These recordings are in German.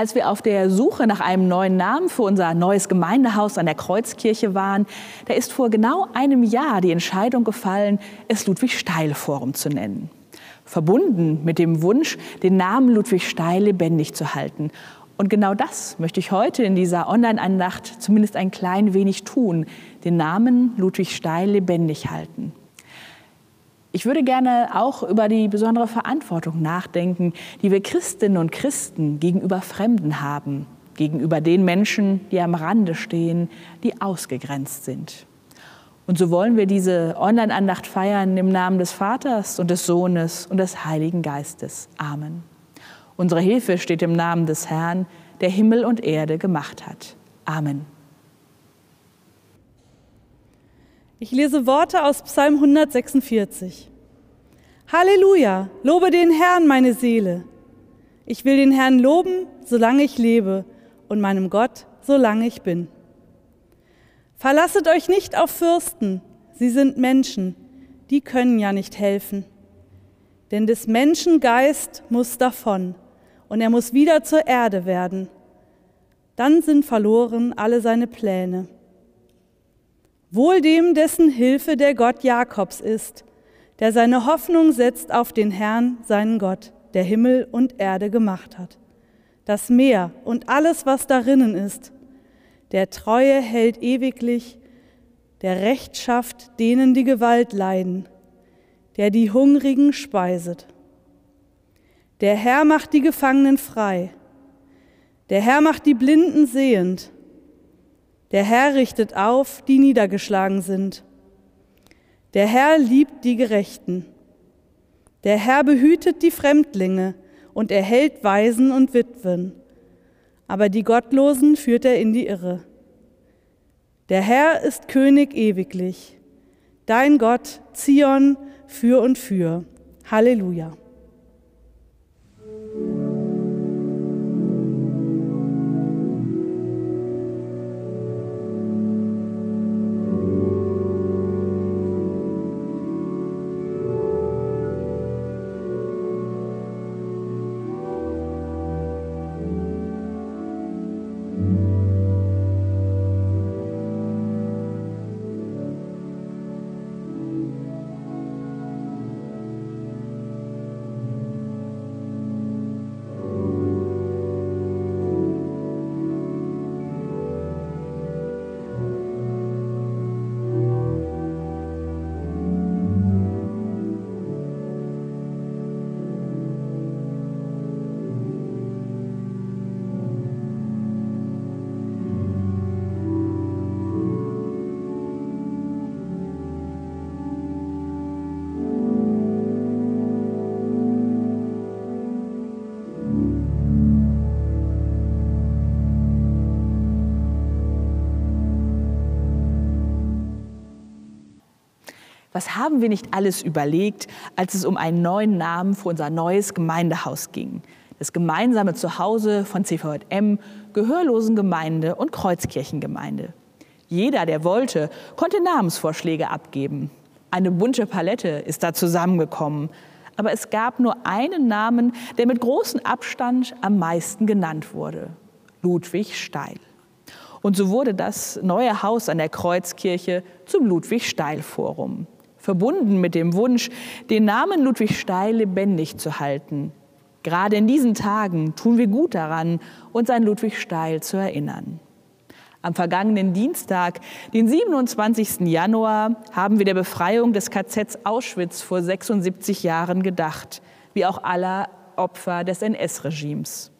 Als wir auf der Suche nach einem neuen Namen für unser neues Gemeindehaus an der Kreuzkirche waren, da ist vor genau einem Jahr die Entscheidung gefallen, es Ludwig Steil Forum zu nennen. Verbunden mit dem Wunsch, den Namen Ludwig Steil lebendig zu halten. Und genau das möchte ich heute in dieser Online-Andacht zumindest ein klein wenig tun, den Namen Ludwig Steil lebendig halten. Ich würde gerne auch über die besondere Verantwortung nachdenken, die wir Christinnen und Christen gegenüber Fremden haben, gegenüber den Menschen, die am Rande stehen, die ausgegrenzt sind. Und so wollen wir diese Online-Andacht feiern im Namen des Vaters und des Sohnes und des Heiligen Geistes. Amen. Unsere Hilfe steht im Namen des Herrn, der Himmel und Erde gemacht hat. Amen. Ich lese Worte aus Psalm 146. Halleluja, lobe den Herrn, meine Seele. Ich will den Herrn loben, solange ich lebe, und meinem Gott, solange ich bin. Verlasset euch nicht auf Fürsten, sie sind Menschen, die können ja nicht helfen. Denn des Menschen Geist muss davon, und er muss wieder zur Erde werden. Dann sind verloren alle seine Pläne. Wohl dem, dessen Hilfe der Gott Jakobs ist, der seine Hoffnung setzt auf den Herrn, seinen Gott, der Himmel und Erde gemacht hat. Das Meer und alles, was darinnen ist, der Treue hält ewiglich, der Recht schafft denen, die Gewalt leiden, der die Hungrigen speiset. Der Herr macht die Gefangenen frei, der Herr macht die Blinden sehend, der Herr richtet auf, die niedergeschlagen sind. Der Herr liebt die Gerechten. Der Herr behütet die Fremdlinge und erhält Waisen und Witwen. Aber die Gottlosen führt er in die Irre. Der Herr ist König ewiglich. Dein Gott, Zion, für und für. Halleluja. Was haben wir nicht alles überlegt, als es um einen neuen Namen für unser neues Gemeindehaus ging? Das gemeinsame Zuhause von CVM, Gehörlosengemeinde und Kreuzkirchengemeinde. Jeder, der wollte, konnte Namensvorschläge abgeben. Eine bunte Palette ist da zusammengekommen. Aber es gab nur einen Namen, der mit großem Abstand am meisten genannt wurde. Ludwig Steil. Und so wurde das neue Haus an der Kreuzkirche zum Ludwig Steil Forum verbunden mit dem Wunsch, den Namen Ludwig Steil lebendig zu halten. Gerade in diesen Tagen tun wir gut daran, uns an Ludwig Steil zu erinnern. Am vergangenen Dienstag, den 27. Januar, haben wir der Befreiung des KZs Auschwitz vor 76 Jahren gedacht, wie auch aller Opfer des NS-Regimes.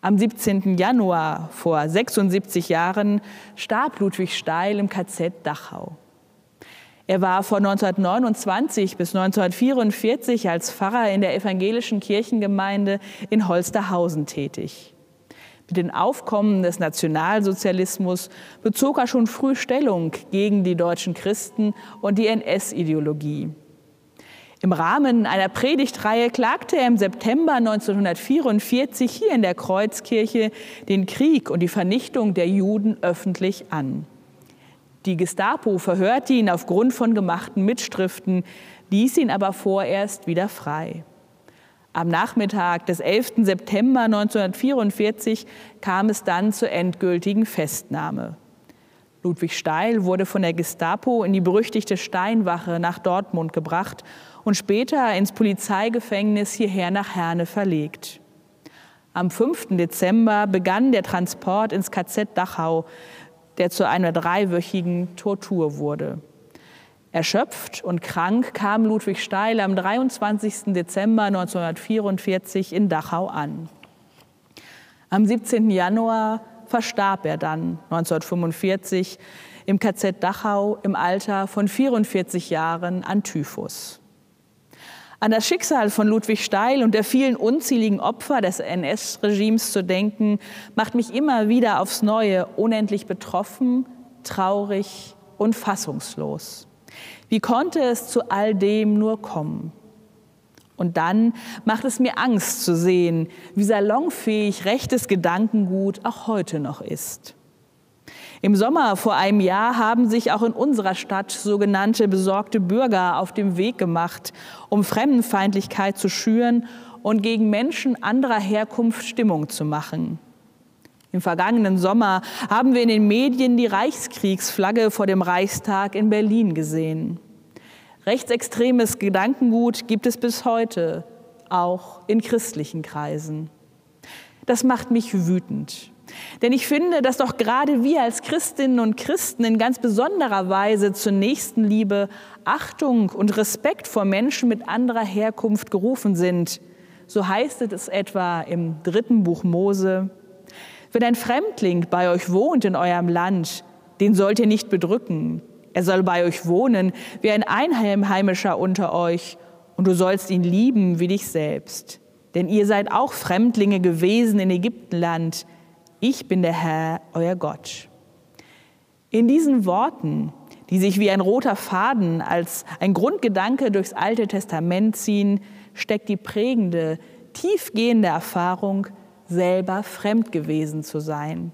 Am 17. Januar vor 76 Jahren starb Ludwig Steil im KZ Dachau. Er war von 1929 bis 1944 als Pfarrer in der evangelischen Kirchengemeinde in Holsterhausen tätig. Mit dem Aufkommen des Nationalsozialismus bezog er schon früh Stellung gegen die deutschen Christen und die NS-Ideologie. Im Rahmen einer Predigtreihe klagte er im September 1944 hier in der Kreuzkirche den Krieg und die Vernichtung der Juden öffentlich an. Die Gestapo verhörte ihn aufgrund von gemachten Mitschriften, ließ ihn aber vorerst wieder frei. Am Nachmittag des 11. September 1944 kam es dann zur endgültigen Festnahme. Ludwig Steil wurde von der Gestapo in die berüchtigte Steinwache nach Dortmund gebracht und später ins Polizeigefängnis hierher nach Herne verlegt. Am 5. Dezember begann der Transport ins KZ Dachau, der zu einer dreiwöchigen Tortur wurde. Erschöpft und krank kam Ludwig Steil am 23. Dezember 1944 in Dachau an. Am 17. Januar verstarb er dann 1945 im KZ Dachau im Alter von 44 Jahren an Typhus. An das Schicksal von Ludwig Steil und der vielen unzähligen Opfer des NS-Regimes zu denken, macht mich immer wieder aufs Neue unendlich betroffen, traurig und fassungslos. Wie konnte es zu all dem nur kommen? Und dann macht es mir Angst zu sehen, wie salonfähig rechtes Gedankengut auch heute noch ist. Im Sommer vor einem Jahr haben sich auch in unserer Stadt sogenannte besorgte Bürger auf dem Weg gemacht, um Fremdenfeindlichkeit zu schüren und gegen Menschen anderer Herkunft Stimmung zu machen. Im vergangenen Sommer haben wir in den Medien die Reichskriegsflagge vor dem Reichstag in Berlin gesehen. Rechtsextremes Gedankengut gibt es bis heute, auch in christlichen Kreisen. Das macht mich wütend. Denn ich finde, dass doch gerade wir als Christinnen und Christen in ganz besonderer Weise zur Nächstenliebe, Achtung und Respekt vor Menschen mit anderer Herkunft gerufen sind. So heißt es etwa im dritten Buch Mose. Wenn ein Fremdling bei euch wohnt in eurem Land, den sollt ihr nicht bedrücken, er soll bei euch wohnen wie ein Einheimischer unter euch, und du sollst ihn lieben wie dich selbst. Denn ihr seid auch Fremdlinge gewesen in Ägyptenland. Ich bin der Herr, euer Gott. In diesen Worten, die sich wie ein roter Faden als ein Grundgedanke durchs Alte Testament ziehen, steckt die prägende, tiefgehende Erfahrung, selber fremd gewesen zu sein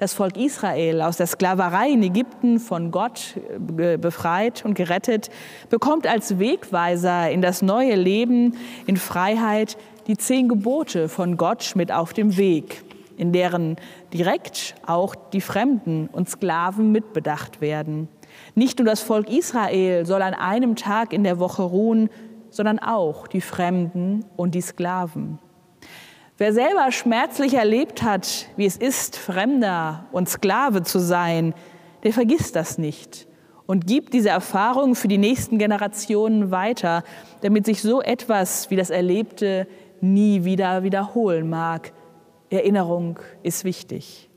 das Volk Israel aus der Sklaverei in Ägypten von Gott äh, befreit und gerettet, bekommt als Wegweiser in das neue Leben in Freiheit die zehn Gebote von Gott mit auf dem Weg, in deren direkt auch die Fremden und Sklaven mitbedacht werden. Nicht nur das Volk Israel soll an einem Tag in der Woche ruhen, sondern auch die Fremden und die Sklaven. Wer selber schmerzlich erlebt hat, wie es ist, Fremder und Sklave zu sein, der vergisst das nicht und gibt diese Erfahrung für die nächsten Generationen weiter, damit sich so etwas wie das Erlebte nie wieder wiederholen mag. Erinnerung ist wichtig.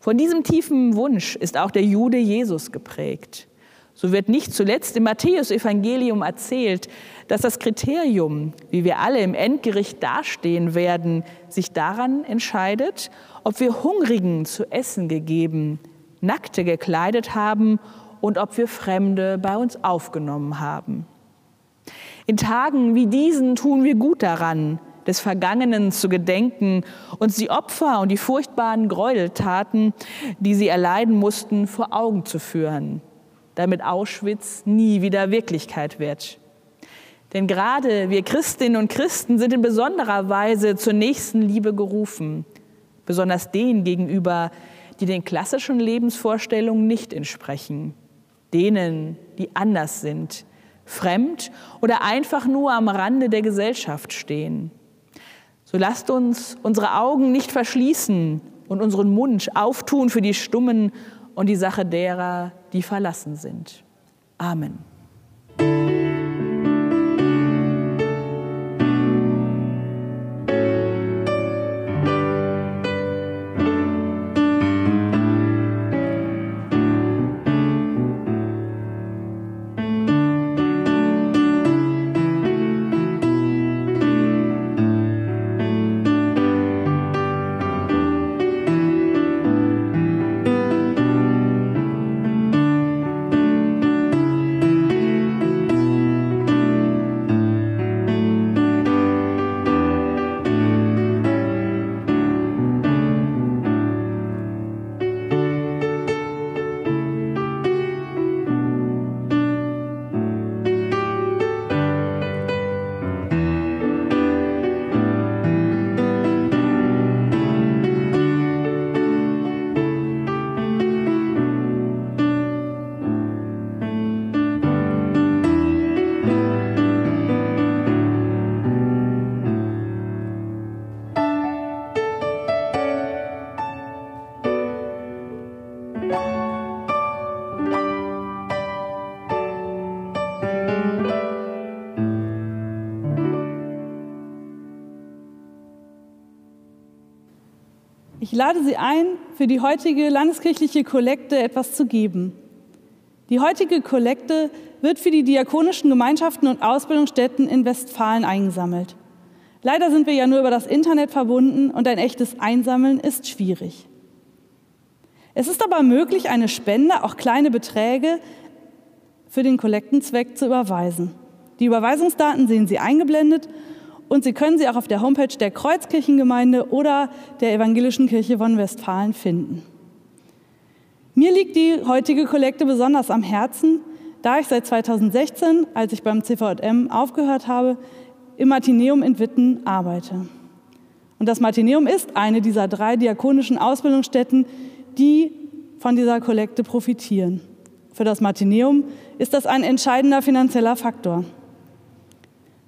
Von diesem tiefen Wunsch ist auch der Jude Jesus geprägt. So wird nicht zuletzt im Matthäusevangelium erzählt, dass das Kriterium, wie wir alle im Endgericht dastehen werden, sich daran entscheidet, ob wir Hungrigen zu essen gegeben, Nackte gekleidet haben und ob wir Fremde bei uns aufgenommen haben. In Tagen wie diesen tun wir gut daran, des Vergangenen zu gedenken, uns die Opfer und die furchtbaren Gräueltaten, die sie erleiden mussten, vor Augen zu führen damit Auschwitz nie wieder Wirklichkeit wird. Denn gerade wir Christinnen und Christen sind in besonderer Weise zur nächsten Liebe gerufen, besonders denen gegenüber, die den klassischen Lebensvorstellungen nicht entsprechen, denen, die anders sind, fremd oder einfach nur am Rande der Gesellschaft stehen. So lasst uns unsere Augen nicht verschließen und unseren Mund auftun für die Stummen und die Sache derer, die verlassen sind. Amen. Lade Sie ein, für die heutige landeskirchliche Kollekte etwas zu geben. Die heutige Kollekte wird für die diakonischen Gemeinschaften und Ausbildungsstätten in Westfalen eingesammelt. Leider sind wir ja nur über das Internet verbunden und ein echtes Einsammeln ist schwierig. Es ist aber möglich, eine Spende, auch kleine Beträge, für den Kollektenzweck zu überweisen. Die Überweisungsdaten sehen Sie eingeblendet und Sie können sie auch auf der Homepage der Kreuzkirchengemeinde oder der Evangelischen Kirche von Westfalen finden. Mir liegt die heutige Kollekte besonders am Herzen, da ich seit 2016, als ich beim CVM aufgehört habe, im Martineum in Witten arbeite. Und das Martineum ist eine dieser drei diakonischen Ausbildungsstätten, die von dieser Kollekte profitieren. Für das Martineum ist das ein entscheidender finanzieller Faktor.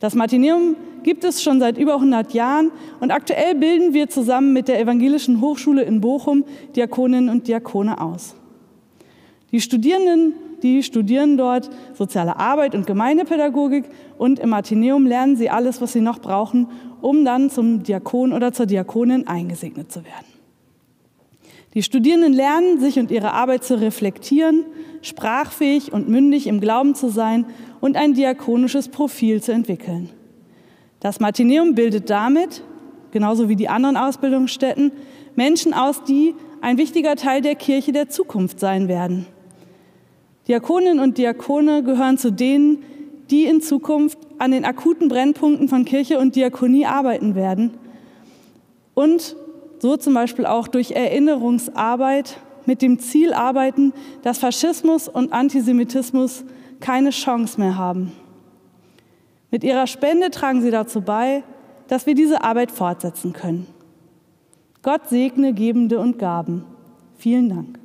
Das Martineum gibt es schon seit über 100 Jahren und aktuell bilden wir zusammen mit der Evangelischen Hochschule in Bochum Diakoninnen und Diakone aus. Die Studierenden, die studieren dort soziale Arbeit und Gemeindepädagogik und im Martineum lernen sie alles, was sie noch brauchen, um dann zum Diakon oder zur Diakonin eingesegnet zu werden. Die Studierenden lernen, sich und ihre Arbeit zu reflektieren, sprachfähig und mündig im Glauben zu sein und ein diakonisches Profil zu entwickeln. Das Martineum bildet damit, genauso wie die anderen Ausbildungsstätten, Menschen aus, die ein wichtiger Teil der Kirche der Zukunft sein werden. Diakoninnen und Diakone gehören zu denen, die in Zukunft an den akuten Brennpunkten von Kirche und Diakonie arbeiten werden und so zum Beispiel auch durch Erinnerungsarbeit mit dem Ziel arbeiten, dass Faschismus und Antisemitismus keine Chance mehr haben. Mit ihrer Spende tragen sie dazu bei, dass wir diese Arbeit fortsetzen können. Gott segne Gebende und Gaben. Vielen Dank.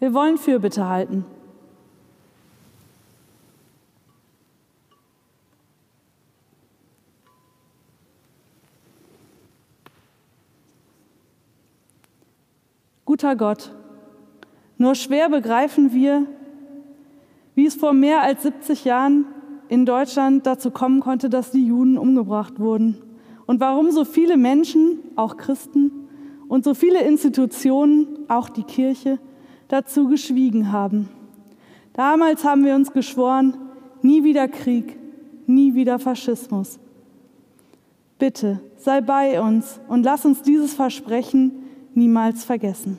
Wir wollen Fürbitte halten. Guter Gott, nur schwer begreifen wir, wie es vor mehr als 70 Jahren in Deutschland dazu kommen konnte, dass die Juden umgebracht wurden und warum so viele Menschen, auch Christen und so viele Institutionen, auch die Kirche, dazu geschwiegen haben. Damals haben wir uns geschworen, nie wieder Krieg, nie wieder Faschismus. Bitte sei bei uns und lass uns dieses Versprechen niemals vergessen.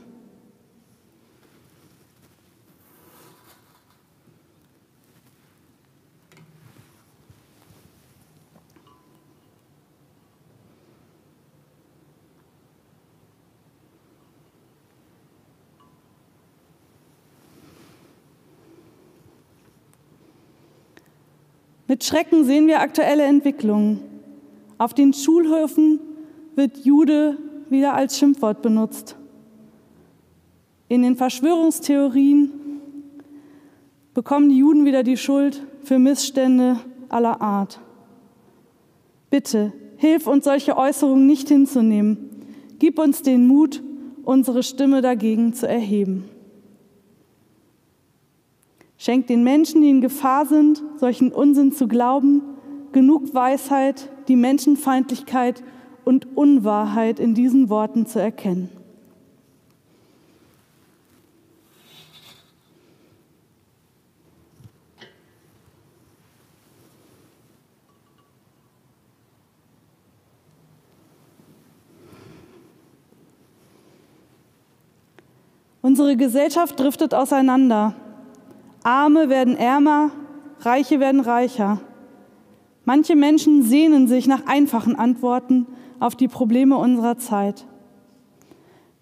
Mit Schrecken sehen wir aktuelle Entwicklungen. Auf den Schulhöfen wird Jude wieder als Schimpfwort benutzt. In den Verschwörungstheorien bekommen die Juden wieder die Schuld für Missstände aller Art. Bitte, hilf uns, solche Äußerungen nicht hinzunehmen. Gib uns den Mut, unsere Stimme dagegen zu erheben. Schenkt den Menschen, die in Gefahr sind, solchen Unsinn zu glauben, genug Weisheit, die Menschenfeindlichkeit und Unwahrheit in diesen Worten zu erkennen. Unsere Gesellschaft driftet auseinander. Arme werden ärmer, Reiche werden reicher. Manche Menschen sehnen sich nach einfachen Antworten auf die Probleme unserer Zeit.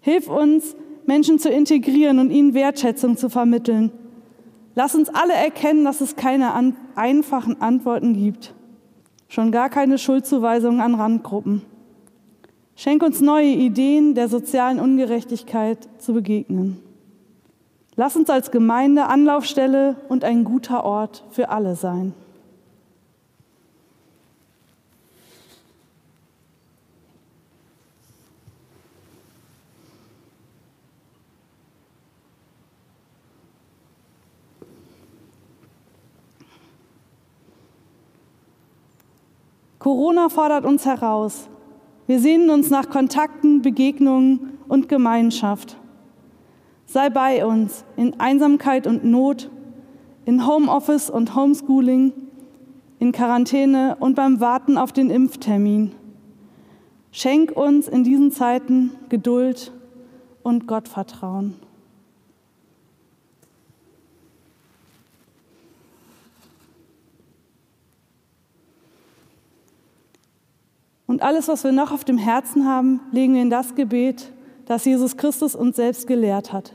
Hilf uns, Menschen zu integrieren und ihnen Wertschätzung zu vermitteln. Lass uns alle erkennen, dass es keine an einfachen Antworten gibt, schon gar keine Schuldzuweisungen an Randgruppen. Schenk uns neue Ideen der sozialen Ungerechtigkeit zu begegnen. Lass uns als Gemeinde Anlaufstelle und ein guter Ort für alle sein. Corona fordert uns heraus. Wir sehnen uns nach Kontakten, Begegnungen und Gemeinschaft. Sei bei uns in Einsamkeit und Not, in Homeoffice und Homeschooling, in Quarantäne und beim Warten auf den Impftermin. Schenk uns in diesen Zeiten Geduld und Gottvertrauen. Und alles, was wir noch auf dem Herzen haben, legen wir in das Gebet, das Jesus Christus uns selbst gelehrt hat.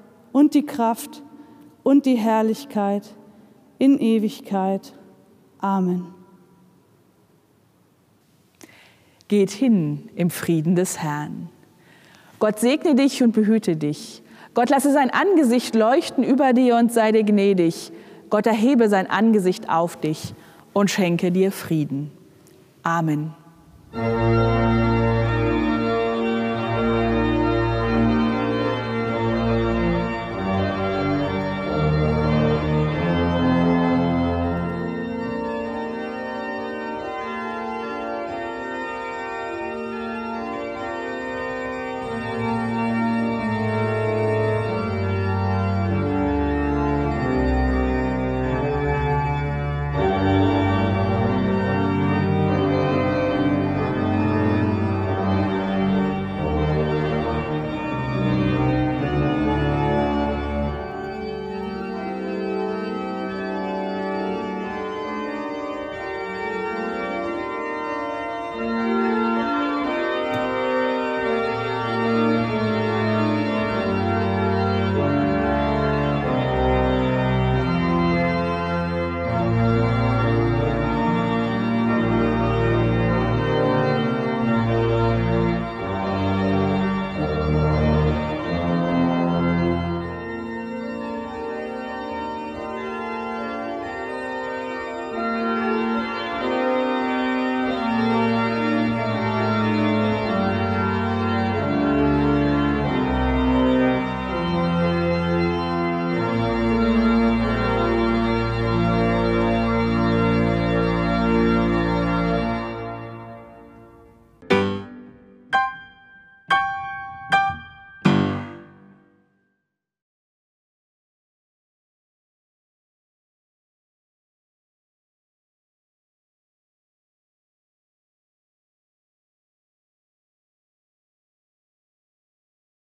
und die Kraft und die Herrlichkeit in Ewigkeit. Amen. Geht hin im Frieden des Herrn. Gott segne dich und behüte dich. Gott lasse sein Angesicht leuchten über dir und sei dir gnädig. Gott erhebe sein Angesicht auf dich und schenke dir Frieden. Amen.